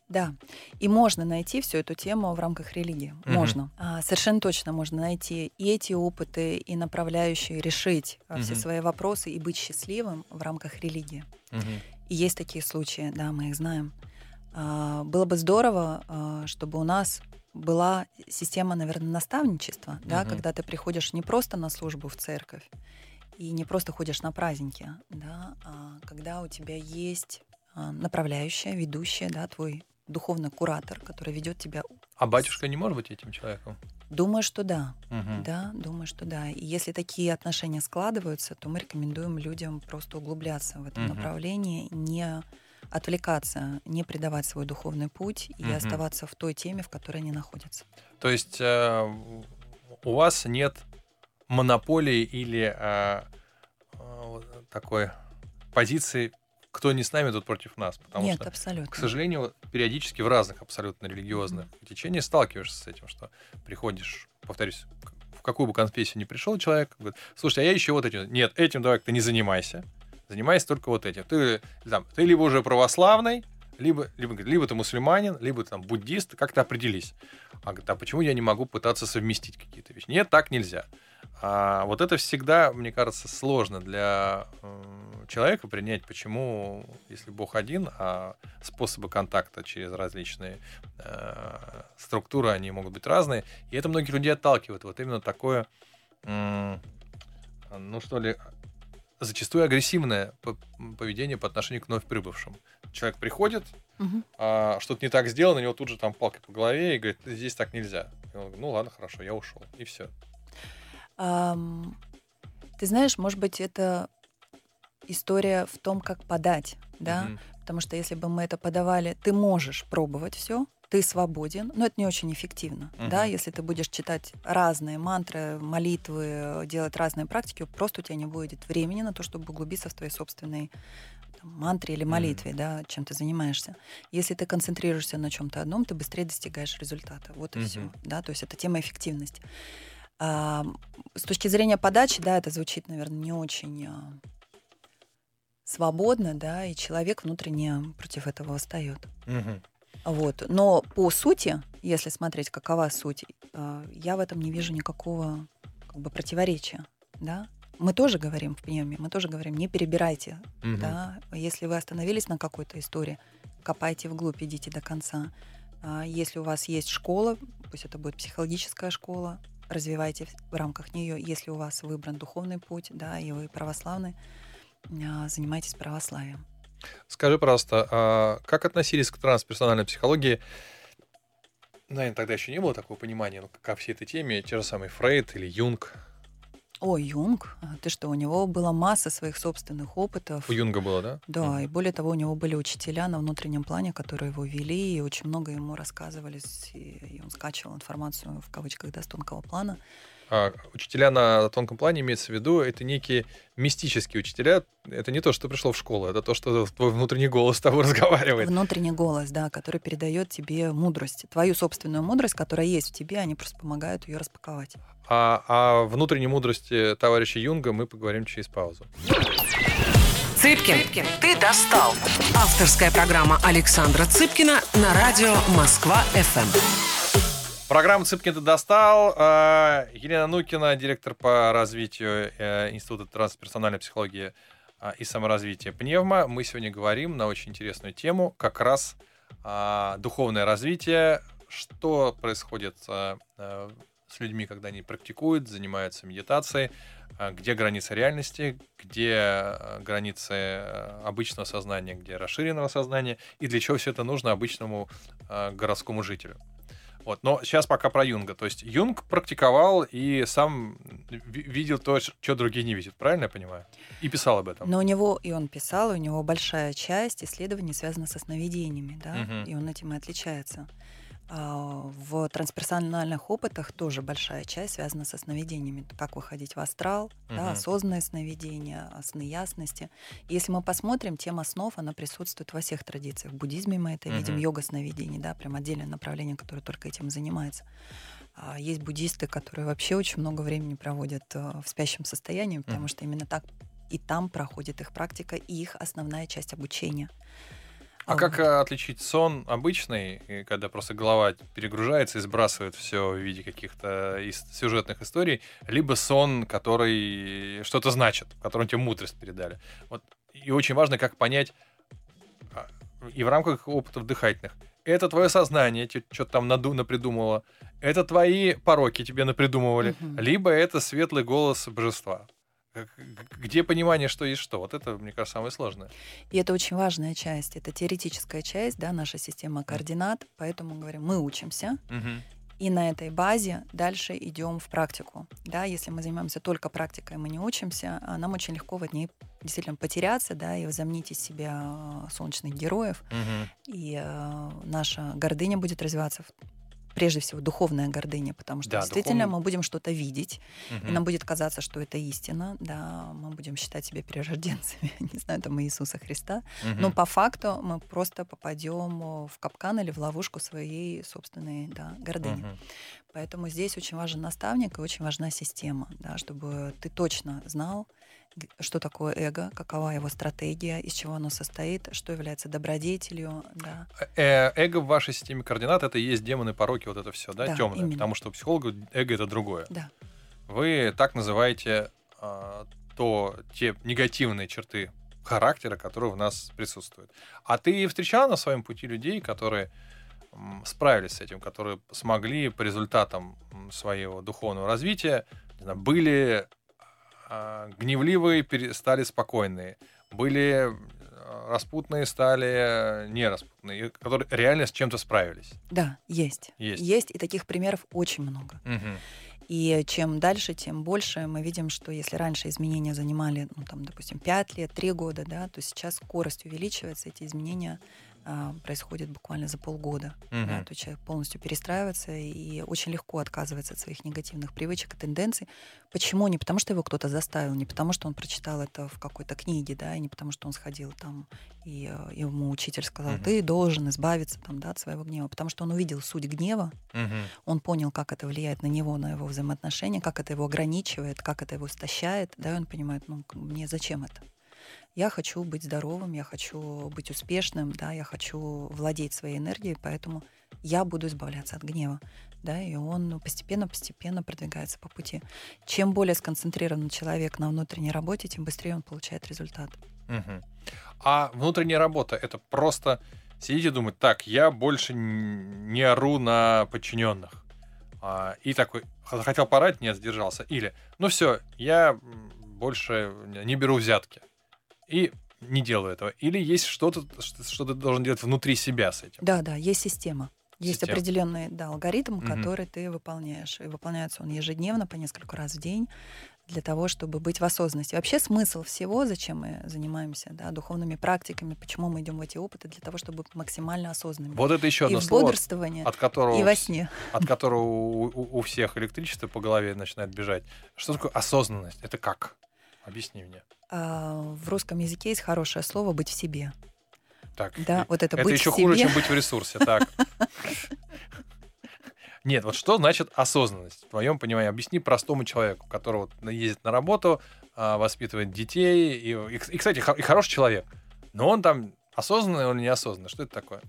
Да, и можно найти всю эту тему в рамках религии. Угу. Можно. А, совершенно точно можно найти и эти опыты, и направляющие решить угу. все свои вопросы и быть счастливым в рамках религии. Угу. И есть такие случаи, да, мы их знаем. А, было бы здорово, а, чтобы у нас была система, наверное, наставничества, угу. да, когда ты приходишь не просто на службу в церковь, и не просто ходишь на праздники, да, а когда у тебя есть а, направляющая, ведущая, да, твой духовный куратор, который ведет тебя. А батюшка не может быть этим человеком? Думаю, что да. Угу. Да, думаю, что да. И если такие отношения складываются, то мы рекомендуем людям просто углубляться в этом угу. направлении, не отвлекаться, не предавать свой духовный путь и угу. оставаться в той теме, в которой они находятся. То есть э, у вас нет монополии или э, э, такой позиции кто не с нами, тот против нас. Потому Нет, что, абсолютно. к сожалению, периодически в разных абсолютно религиозных mm-hmm. течениях сталкиваешься с этим, что приходишь, повторюсь, в какую бы конфессию ни пришел человек, говорит, слушай, а я еще вот этим. Нет, этим давай ты не занимайся. Занимайся только вот этим. Ты, там, ты либо уже православный, либо, либо, либо ты мусульманин, либо ты там буддист, как-то определись. А, говорит, а почему я не могу пытаться совместить какие-то вещи? Нет, так нельзя. А вот это всегда, мне кажется, сложно для человека принять, почему, если Бог один, а способы контакта через различные э, структуры, они могут быть разные. И это многих людей отталкивает. Вот именно такое, э, ну что ли, зачастую агрессивное поведение по отношению к вновь прибывшим. Человек приходит, угу. а, что-то не так сделано, у него тут же там палка по голове и говорит, здесь так нельзя. И он говорит, ну ладно, хорошо, я ушел. И все. Ам, ты знаешь, может быть, это история в том, как подать, да? Мгм. Потому что если бы мы это подавали, ты можешь пробовать все, ты свободен, но это не очень эффективно, да? Если ты будешь читать разные мантры, молитвы, делать разные практики, просто у тебя не будет времени на то, чтобы углубиться в твоей собственной там, мантре или молитве, да, чем ты занимаешься. Если ты концентрируешься на чем-то одном, ты быстрее достигаешь результата. Вот и все, Мгм. да. То есть это тема эффективности. А, с точки зрения подачи, да, это звучит, наверное, не очень а, свободно, да, и человек внутренне против этого восстает. Угу. Вот. Но по сути, если смотреть, какова суть, э, я в этом не вижу никакого как бы, противоречия. Да? Мы тоже говорим в пневме, мы тоже говорим, не перебирайте. Угу. Да? Если вы остановились на какой-то истории, копайте вглубь, идите до конца. А если у вас есть школа, пусть это будет психологическая школа, развивайте в рамках нее. Если у вас выбран духовный путь, да, и вы православный, а, занимайтесь православием. Скажи, пожалуйста, а как относились к трансперсональной психологии? Наверное, тогда еще не было такого понимания, ну, ко всей этой теме, те же самые Фрейд или Юнг. О, Юнг, а, ты что, у него была масса своих собственных опытов. У Юнга было, да? Да, mm. и более того, у него были учителя на внутреннем плане, которые его вели, и очень много ему рассказывали, и он скачивал информацию в кавычках с тонкого плана. А, учителя на тонком плане имеется в виду, это некие мистические учителя. Это не то, что пришло в школу, это то, что твой внутренний голос с тобой разговаривает. Внутренний голос, да, который передает тебе мудрость, твою собственную мудрость, которая есть в тебе, они просто помогают ее распаковать. А о внутренней мудрости товарища Юнга мы поговорим через паузу. Цыпкин, Цыпкин, ты достал. Авторская программа Александра Цыпкина на радио Москва-ФМ. Программу Цыпкин ты достал. А, Елена Нукина, директор по развитию э, Института трансперсональной психологии а, и саморазвития Пневма. Мы сегодня говорим на очень интересную тему, как раз а, духовное развитие, что происходит с людьми, когда они практикуют, занимаются медитацией, где границы реальности, где границы обычного сознания, где расширенного сознания, и для чего все это нужно обычному городскому жителю. Вот, но сейчас пока про Юнга. То есть Юнг практиковал и сам видел то, что другие не видят. Правильно я понимаю? И писал об этом. Но у него, и он писал, у него большая часть исследований связана со сновидениями, да, угу. и он этим и отличается. А, в трансперсональных опытах тоже большая часть связана со сновидениями. Как выходить в астрал, угу. да, осознанное сновидение, сны ясности. если мы посмотрим, тема снов, она присутствует во всех традициях. В буддизме мы это угу. видим, йога сновидений, да, прям отдельное направление, которое только этим занимается. А есть буддисты, которые вообще очень много времени проводят в спящем состоянии, потому что именно так и там проходит их практика и их основная часть обучения. А как э, отличить сон обычный, когда просто голова перегружается и сбрасывает все в виде каких-то сюжетных историй, либо сон, который что-то значит, в котором тебе мудрость передали. Вот. И очень важно, как понять, а, и в рамках опытов дыхательных, это твое сознание что-то там наду напридумывало, это твои пороки тебе напридумывали, угу. либо это светлый голос божества. Где понимание, что есть что? Вот это, мне кажется, самое сложное. И это очень важная часть. Это теоретическая часть, да, наша система координат. Поэтому, говорим, мы учимся. Угу. И на этой базе дальше идем в практику. Да, если мы занимаемся только практикой, мы не учимся, а нам очень легко в ней действительно потеряться, да, и возомнить из себя солнечных героев. Угу. И э, наша гордыня будет развиваться прежде всего духовная гордыня, потому что да, действительно духовный... мы будем что-то видеть, угу. и нам будет казаться, что это истина, да, мы будем считать себя перерожденцами, <laughs> не знаю, там Иисуса Христа, угу. но по факту мы просто попадем в капкан или в ловушку своей собственной да, гордыни. Угу. Поэтому здесь очень важен наставник и очень важна система, да, чтобы ты точно знал, что такое эго, какова его стратегия, из чего оно состоит, что является добродетелью. Да. Э, эго в вашей системе координат это и есть демоны, пороки, вот это все, да, да темное. Именно. Потому что у психолога эго это другое. Да. Вы так называете э, то те негативные черты характера, которые в нас присутствуют. А ты встречал на своем пути людей, которые справились с этим, которые смогли по результатам своего духовного развития, были гневливые стали спокойные, были а, распутные стали нераспутные, которые реально с чем-то справились. Да, есть. Есть. Есть, и таких примеров очень много. Угу. И чем дальше, тем больше мы видим, что если раньше изменения занимали, ну, там, допустим, 5 лет, 3 года, да, то сейчас скорость увеличивается, эти изменения а, происходит буквально за полгода. Угу. Да, то человек полностью перестраивается и очень легко отказывается от своих негативных привычек и тенденций. Почему? Не потому, что его кто-то заставил, не потому, что он прочитал это в какой-то книге, да, и не потому, что он сходил там, и э, ему учитель сказал, угу. ты должен избавиться там, да, от своего гнева, потому что он увидел суть гнева, угу. он понял, как это влияет на него, на его взаимоотношения, как это его ограничивает, как это его истощает, да, и он понимает, ну, мне зачем это? Я хочу быть здоровым, я хочу быть успешным, да, я хочу владеть своей энергией, поэтому я буду избавляться от гнева. Да, и он постепенно-постепенно продвигается по пути. Чем более сконцентрирован человек на внутренней работе, тем быстрее он получает результат. Угу. А внутренняя работа это просто сидеть и думать, так, я больше не ору на подчиненных. А, и такой, хотел порать, не сдержался. Или, ну все, я больше не беру взятки. И не делаю этого. Или есть что-то, что ты должен делать внутри себя с этим. Да, да, есть система. Есть Система. определенный да, алгоритм, угу. который ты выполняешь. И выполняется он ежедневно по несколько раз в день для того, чтобы быть в осознанности. Вообще смысл всего, зачем мы занимаемся да, духовными практиками, почему мы идем в эти опыты, для того, чтобы быть максимально осознанными. Вот это еще одно и слово, бодрствование, от которого, и во сне. От которого у, у, у всех электричество по голове начинает бежать. Что такое осознанность? Это как? Объясни мне. А, в русском языке есть хорошее слово «быть в себе». Так, да, вот это, это быть еще в себе. хуже, чем быть в ресурсе. Так. <laughs> Нет, вот что значит осознанность? В твоем понимании, объясни простому человеку, который вот ездит на работу, а, воспитывает детей, и, и, и кстати, и хороший человек, но он там осознанный, он неосознанный. Что это такое?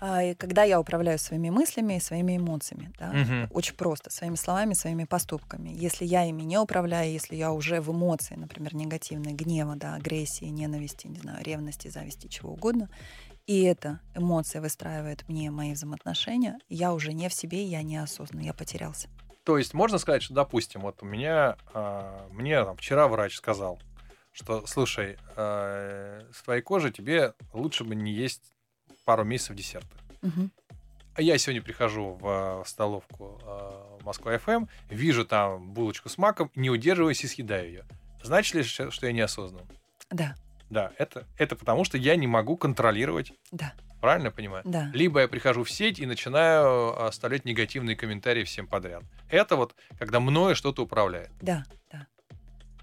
А, когда я управляю своими мыслями и своими эмоциями. Да? Угу. Очень просто, своими словами, своими поступками. Если я ими не управляю, если я уже в эмоции, например, негативной, гнева, да, агрессии, ненависти, не знаю, ревности, зависти, чего угодно, и эта эмоция выстраивает мне мои взаимоотношения, я уже не в себе, я не осознанно, я потерялся. То есть можно сказать, что, допустим, вот у меня, э, мне там, вчера врач сказал, что, слушай, э, с твоей кожи тебе лучше бы не есть пару месяцев десерты. Угу. А я сегодня прихожу в, в столовку э, Москва ФМ, вижу там булочку с маком, не удерживаюсь и съедаю ее. Значит ли, что я неосознан? Да. Да, это, это потому, что я не могу контролировать. Да. Правильно я понимаю? Да. Либо я прихожу в сеть и начинаю э, оставлять негативные комментарии всем подряд. Это вот, когда мною что-то управляет. Да, да.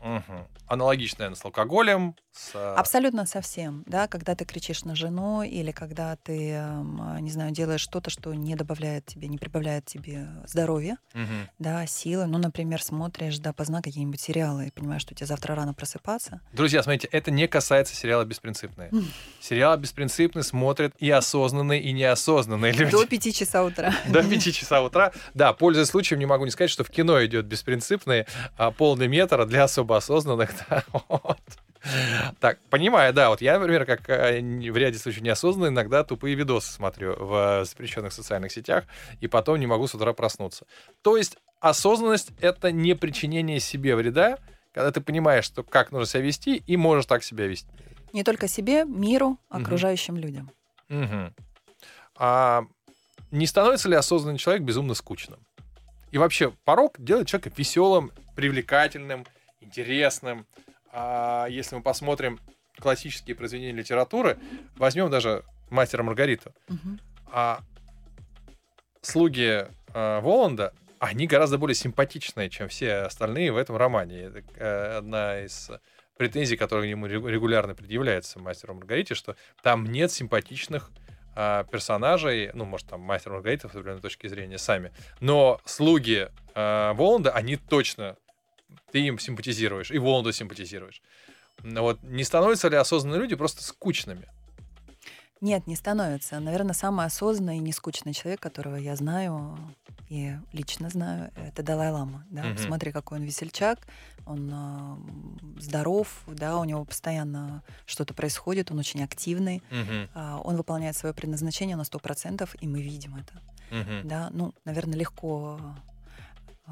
Угу. Аналогично, наверное, с алкоголем. С... Э, Абсолютно совсем. Да, когда ты кричишь на жену или когда ты, эм, не знаю, делаешь что-то, что не добавляет тебе, не прибавляет тебе здоровья, угу. да, силы. Ну, например, смотришь да, поздна какие-нибудь сериалы и понимаешь, что тебе завтра рано просыпаться. Друзья, смотрите, это не касается сериала «Беспринципные». Сериал «Беспринципный» смотрят и осознанные, и неосознанные люди. До пяти часа утра. <laughs> До пяти часа утра. Да, пользуясь случаем, не могу не сказать, что в кино идет «Беспринципные», а полный метр для особо осознанных. <laughs> Да, вот. Так, понимаю, да, вот я, например, как э, в ряде случаев неосознанно иногда тупые видосы смотрю в запрещенных социальных сетях, и потом не могу с утра проснуться. То есть осознанность — это не причинение себе вреда, когда ты понимаешь, что как нужно себя вести, и можешь так себя вести. Не только себе, миру, окружающим угу. людям. Угу. А не становится ли осознанный человек безумно скучным? И вообще, порог делает человека веселым, привлекательным, интересным. А если мы посмотрим классические произведения литературы, возьмем даже «Мастера Маргариту», угу. а слуги а, Воланда, они гораздо более симпатичные, чем все остальные в этом романе. Это э, одна из претензий, которая ему регулярно предъявляется мастеру Маргарите, что там нет симпатичных э, персонажей, ну, может, там мастер Маргарита с определенной точки зрения сами, но слуги э, Воланда, они точно ты им симпатизируешь, и Воланду симпатизируешь. Вот не становятся ли осознанные люди просто скучными? Нет, не становится. Наверное, самый осознанный и нескучный человек, которого я знаю и лично знаю, это Далай-Лама. Да? Угу. Смотри, какой он весельчак, он э, здоров, да, у него постоянно что-то происходит, он очень активный, угу. э, он выполняет свое предназначение на 100%, и мы видим это. Угу. Да? Ну, наверное, легко э,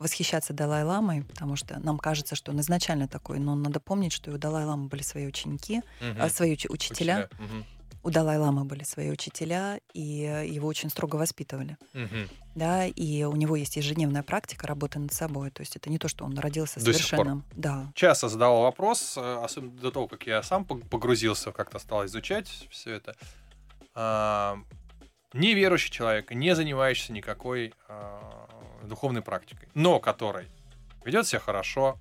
восхищаться Далай-ламой, потому что нам кажется, что он изначально такой, но надо помнить, что и у Далай-ламы были свои ученики, угу. свои уч- учителя. учителя. Угу. У Далай-ламы были свои учителя, и его очень строго воспитывали. Угу. Да, и у него есть ежедневная практика работы над собой. То есть это не то, что он родился До совершенным. Да. Часто задавал вопрос, э, особенно до того, как я сам погрузился, как-то стал изучать все это. А, неверующий человек, не занимающийся никакой а, духовной практикой, но который ведет себя хорошо,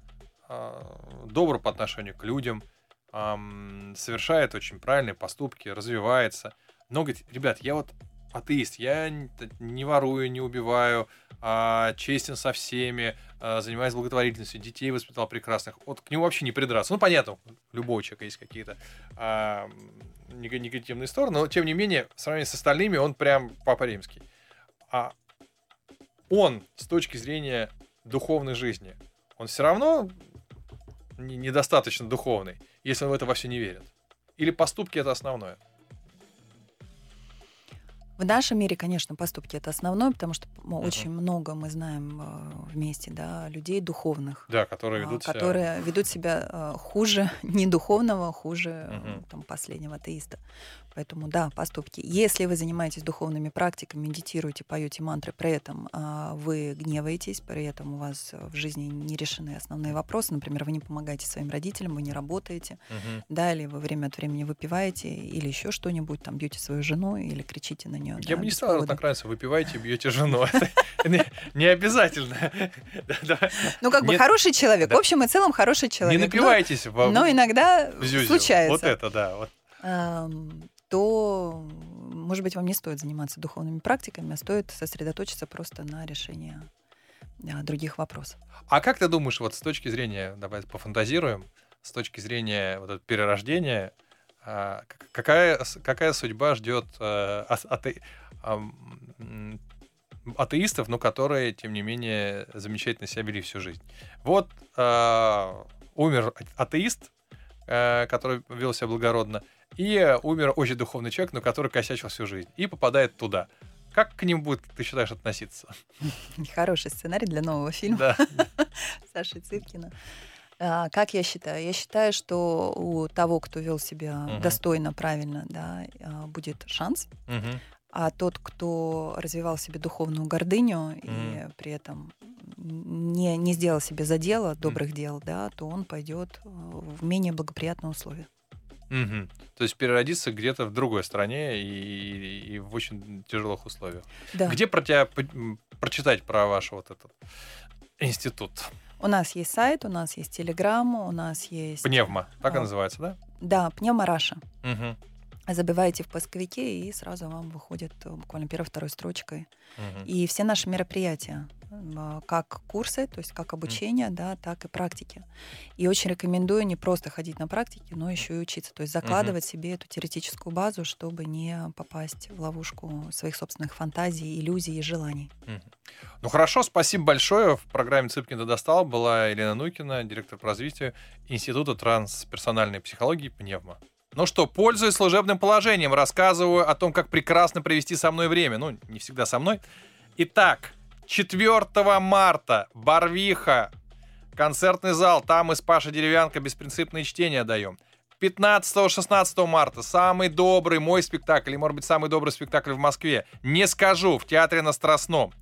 а, добр по отношению к людям, совершает очень правильные поступки, развивается. Но говорит, ребят, я вот атеист, я не ворую, не убиваю, а честен со всеми, э, занимается благотворительностью, детей воспитал прекрасных. Вот к нему вообще не придраться. Ну, понятно, у любого человека есть какие-то э, негативные стороны, но, тем не менее, в сравнении с остальными, он прям папа римский. А он, с точки зрения духовной жизни, он все равно недостаточно духовный, если он в это во все не верит. Или поступки это основное? В нашем мире, конечно, поступки это основное, потому что uh-huh. очень много мы знаем э, вместе, да, людей духовных, да, которые ведут себя, которые ведут себя э, хуже <laughs> не духовного, хуже uh-huh. там последнего атеиста. Поэтому да, поступки. Если вы занимаетесь духовными практиками, медитируете, поете мантры, при этом а, вы гневаетесь, при этом у вас в жизни не решены основные вопросы, например, вы не помогаете своим родителям, вы не работаете, uh-huh. да, или вы время от времени выпиваете, или еще что-нибудь, там бьете свою жену или кричите на нее. Я бы не стала так нравится, выпиваете, бьете жену. <laughs> Не обязательно. <laughs> Ну, как бы хороший человек. В общем и целом хороший человек. Не напивайтесь. Но иногда случается. Вот это, да то, может быть, вам не стоит заниматься духовными практиками, а стоит сосредоточиться просто на решении да, других вопросов. А как ты думаешь, вот с точки зрения, давай пофантазируем, с точки зрения вот этого перерождения, а, какая, какая судьба ждет э, ате, атеистов, но которые, тем не менее, замечательно себя вели всю жизнь? Вот а, умер атеист, э, который вел себя благородно, и умер очень духовный человек, но который косячил всю жизнь, и попадает туда. Как к ним будет, ты считаешь, относиться? <laughs> Хороший сценарий для нового фильма. Да. <laughs> Саши Цыпкина. А, как я считаю? Я считаю, что у того, кто вел себя угу. достойно, правильно, да, а, будет шанс. Угу. А тот, кто развивал себе духовную гордыню угу. и при этом не, не сделал себе задела добрых угу. дел, да, то он пойдет в менее благоприятные условия. Угу. То есть переродиться где-то в другой стране и, и в очень тяжелых условиях. Да. Где про тебя прочитать про ваш вот этот институт? У нас есть сайт, у нас есть телеграм, у нас есть... Пневма, так и называется, да? Да, Пневма Раша. Угу забиваете в поисковике, и сразу вам выходит э, буквально первой-второй строчкой. Угу. И все наши мероприятия, а, как курсы, то есть как обучение, угу. да, так и практики. И очень рекомендую не просто ходить на практики, но еще и учиться. То есть закладывать угу. себе эту теоретическую базу, чтобы не попасть в ловушку своих собственных фантазий, иллюзий и желаний. Угу. Ну хорошо, спасибо большое. В программе «Цыпкин достал» была Елена Нукина, директор по развитию Института трансперсональной психологии «Пневма». Ну что, пользуясь служебным положением, рассказываю о том, как прекрасно провести со мной время. Ну, не всегда со мной. Итак, 4 марта, Барвиха, концертный зал, там с Пашей Деревянко беспринципные чтения даем. 15-16 марта самый добрый мой спектакль, или, может быть, самый добрый спектакль в Москве. Не скажу, в театре на Страстном.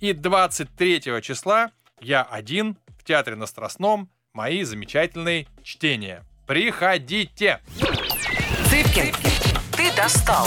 И 23 числа я один в театре на Страстном. Мои замечательные чтения. Приходите! Цыпкин, ты достал.